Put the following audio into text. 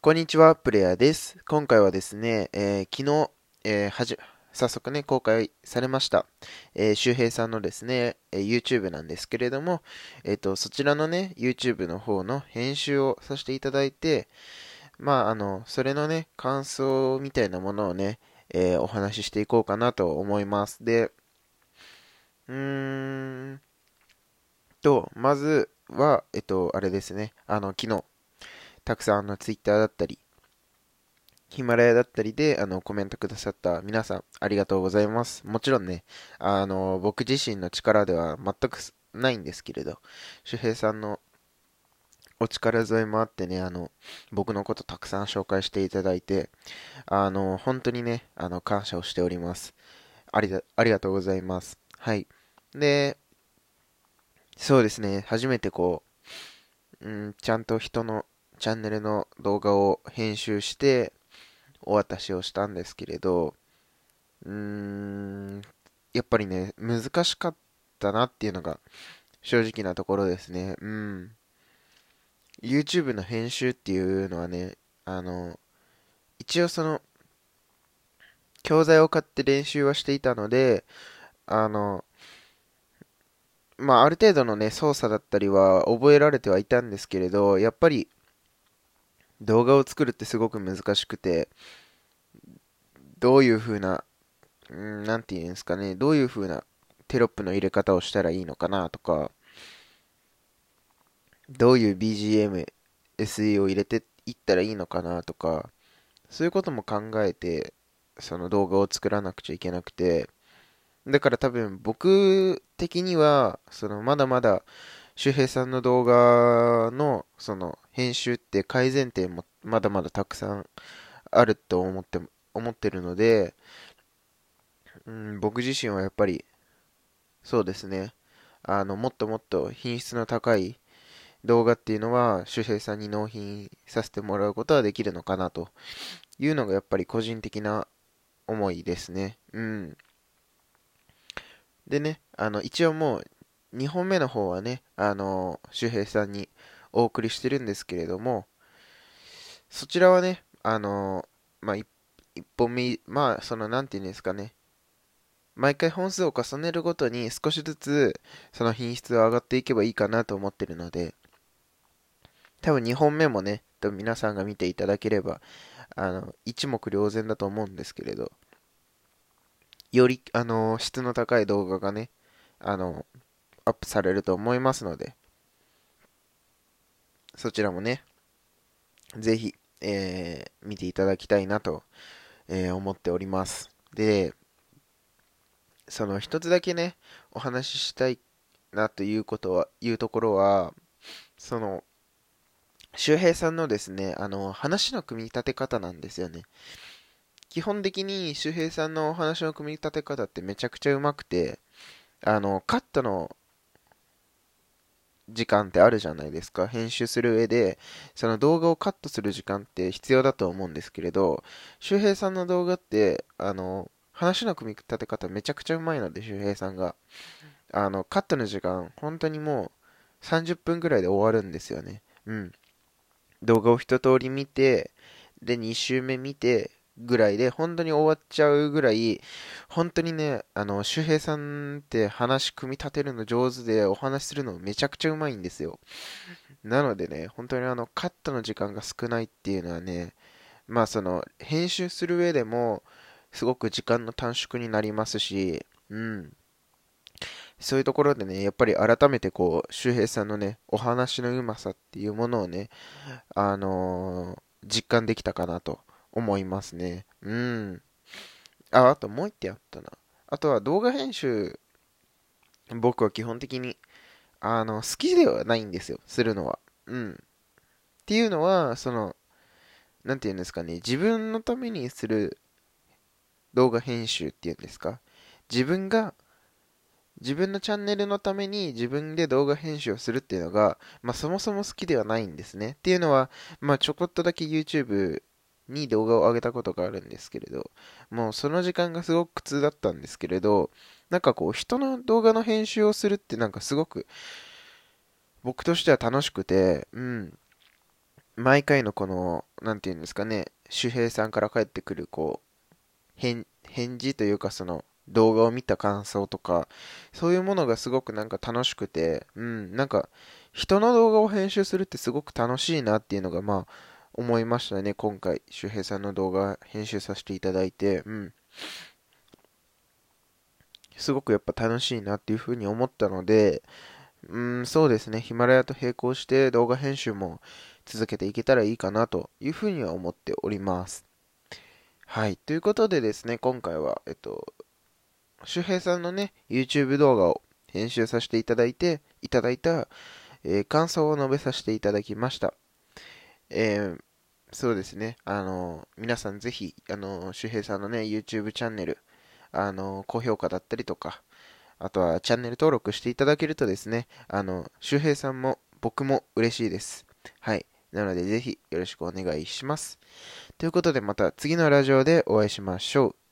こんにちは、プレイヤーです。今回はですね、えー、昨日、えー、はじ、早速ね、公開されました、えー、周平さんのですね、え YouTube なんですけれども、えっ、と、そちらのね、YouTube の方の編集をさせていただいて、まあ、あの、それのね、感想みたいなものをね、えお話ししていこうかなと思います。で、うーんと、まずは、えっと、あれですね、あの、昨日、たくさんの Twitter だったり、ヒマラヤだったりで、あの、コメントくださった皆さん、ありがとうございます。もちろんね、あの、僕自身の力では全くないんですけれど、周平さんのお力添えもあってね、あの、僕のことたくさん紹介していただいて、あの、本当にね、あの、感謝をしております。あり、ありがとうございます。はい。で、そうですね、初めてこう、うん、ちゃんと人のチャンネルの動画を編集してお渡しをしたんですけれど、うーん、やっぱりね、難しかったなっていうのが正直なところですね。うん。YouTube の編集っていうのはね、あの、一応その、教材を買って練習はしていたので、あの、まあ、ある程度のね、操作だったりは覚えられてはいたんですけれど、やっぱり、動画を作るってすごく難しくて、どういう風な、んなんて言うんですかね、どういう風なテロップの入れ方をしたらいいのかなとか、どういう BGM、SE を入れていったらいいのかなとか、そういうことも考えて、その動画を作らなくちゃいけなくて、だから多分僕的には、そのまだまだ周平さんの動画のその編集って改善点もまだまだたくさんあると思って思ってるので、うん、僕自身はやっぱりそうですね。あのもっともっと品質の高い動画っていうのは周平さんに納品させてもらうことはできるのかなというのがやっぱり個人的な思いですね。うん。でねあの一応もう2本目の方はね、あの、周平さんにお送りしてるんですけれども、そちらはね、あの、まあ、1本目、まあ、その、なんていうんですかね、毎回本数を重ねるごとに少しずつその品質が上がっていけばいいかなと思ってるので、多分2本目もね、多分皆さんが見ていただければ、あの、一目瞭然だと思うんですけれど、より、あの、質の高い動画がね、あの、アップされると思いますので、そちらもね、ぜひ、えー、見ていただきたいなと、えー、思っております。で、その一つだけね、お話ししたいなということは、いうところは、その、周平さんのですね、あの、話の組み立て方なんですよね。基本的に周平さんのお話の組み立て方ってめちゃくちゃうまくて、あの、カットの時間ってあるじゃないですか。編集する上で、その動画をカットする時間って必要だと思うんですけれど、周平さんの動画って、あの、話の組み立て方めちゃくちゃうまいので、周平さんが。あの、カットの時間、本当にもう30分ぐらいで終わるんですよね。うん。動画を一通り見て、で、2周目見て、ぐらいで、本当に終わっちゃうぐらい、本当にね、あの、周平さんって話組み立てるの上手で、お話するのめちゃくちゃうまいんですよ。なのでね、本当にあの、カットの時間が少ないっていうのはね、まあその、編集する上でも、すごく時間の短縮になりますし、うん。そういうところでね、やっぱり改めてこう、周平さんのね、お話のうまさっていうものをね、あのー、実感できたかなと思いますね。うん。あ、あともう一点あったな。あとは動画編集、僕は基本的に、あの、好きではないんですよ、するのは。うん。っていうのは、その、なんて言うんですかね、自分のためにする動画編集っていうんですか。自分が、自分のチャンネルのために自分で動画編集をするっていうのが、まあそもそも好きではないんですね。っていうのは、まあちょこっとだけ YouTube に動画を上げたことがあるんですけれど、もうその時間がすごく苦痛だったんですけれど、なんかこう人の動画の編集をするってなんかすごく僕としては楽しくて、うん。毎回のこの、なんていうんですかね、周平さんから返ってくる、こう、返、返事というかその、動画を見た感想とか、そういうものがすごくなんか楽しくて、うん、なんか、人の動画を編集するってすごく楽しいなっていうのが、まあ、思いましたね、今回、周平さんの動画編集させていただいて、うん。すごくやっぱ楽しいなっていうふうに思ったので、うん、そうですね、ヒマラヤと並行して動画編集も続けていけたらいいかなというふうには思っております。はい、ということでですね、今回は、えっと、周平さんのね、YouTube 動画を編集させていただいて、いただいた、えー、感想を述べさせていただきました。えー、そうですね、あの、皆さんぜひ、あの、周平さんのね、YouTube チャンネル、あの、高評価だったりとか、あとはチャンネル登録していただけるとですね、あの、周平さんも僕も嬉しいです。はい。なのでぜひよろしくお願いします。ということでまた次のラジオでお会いしましょう。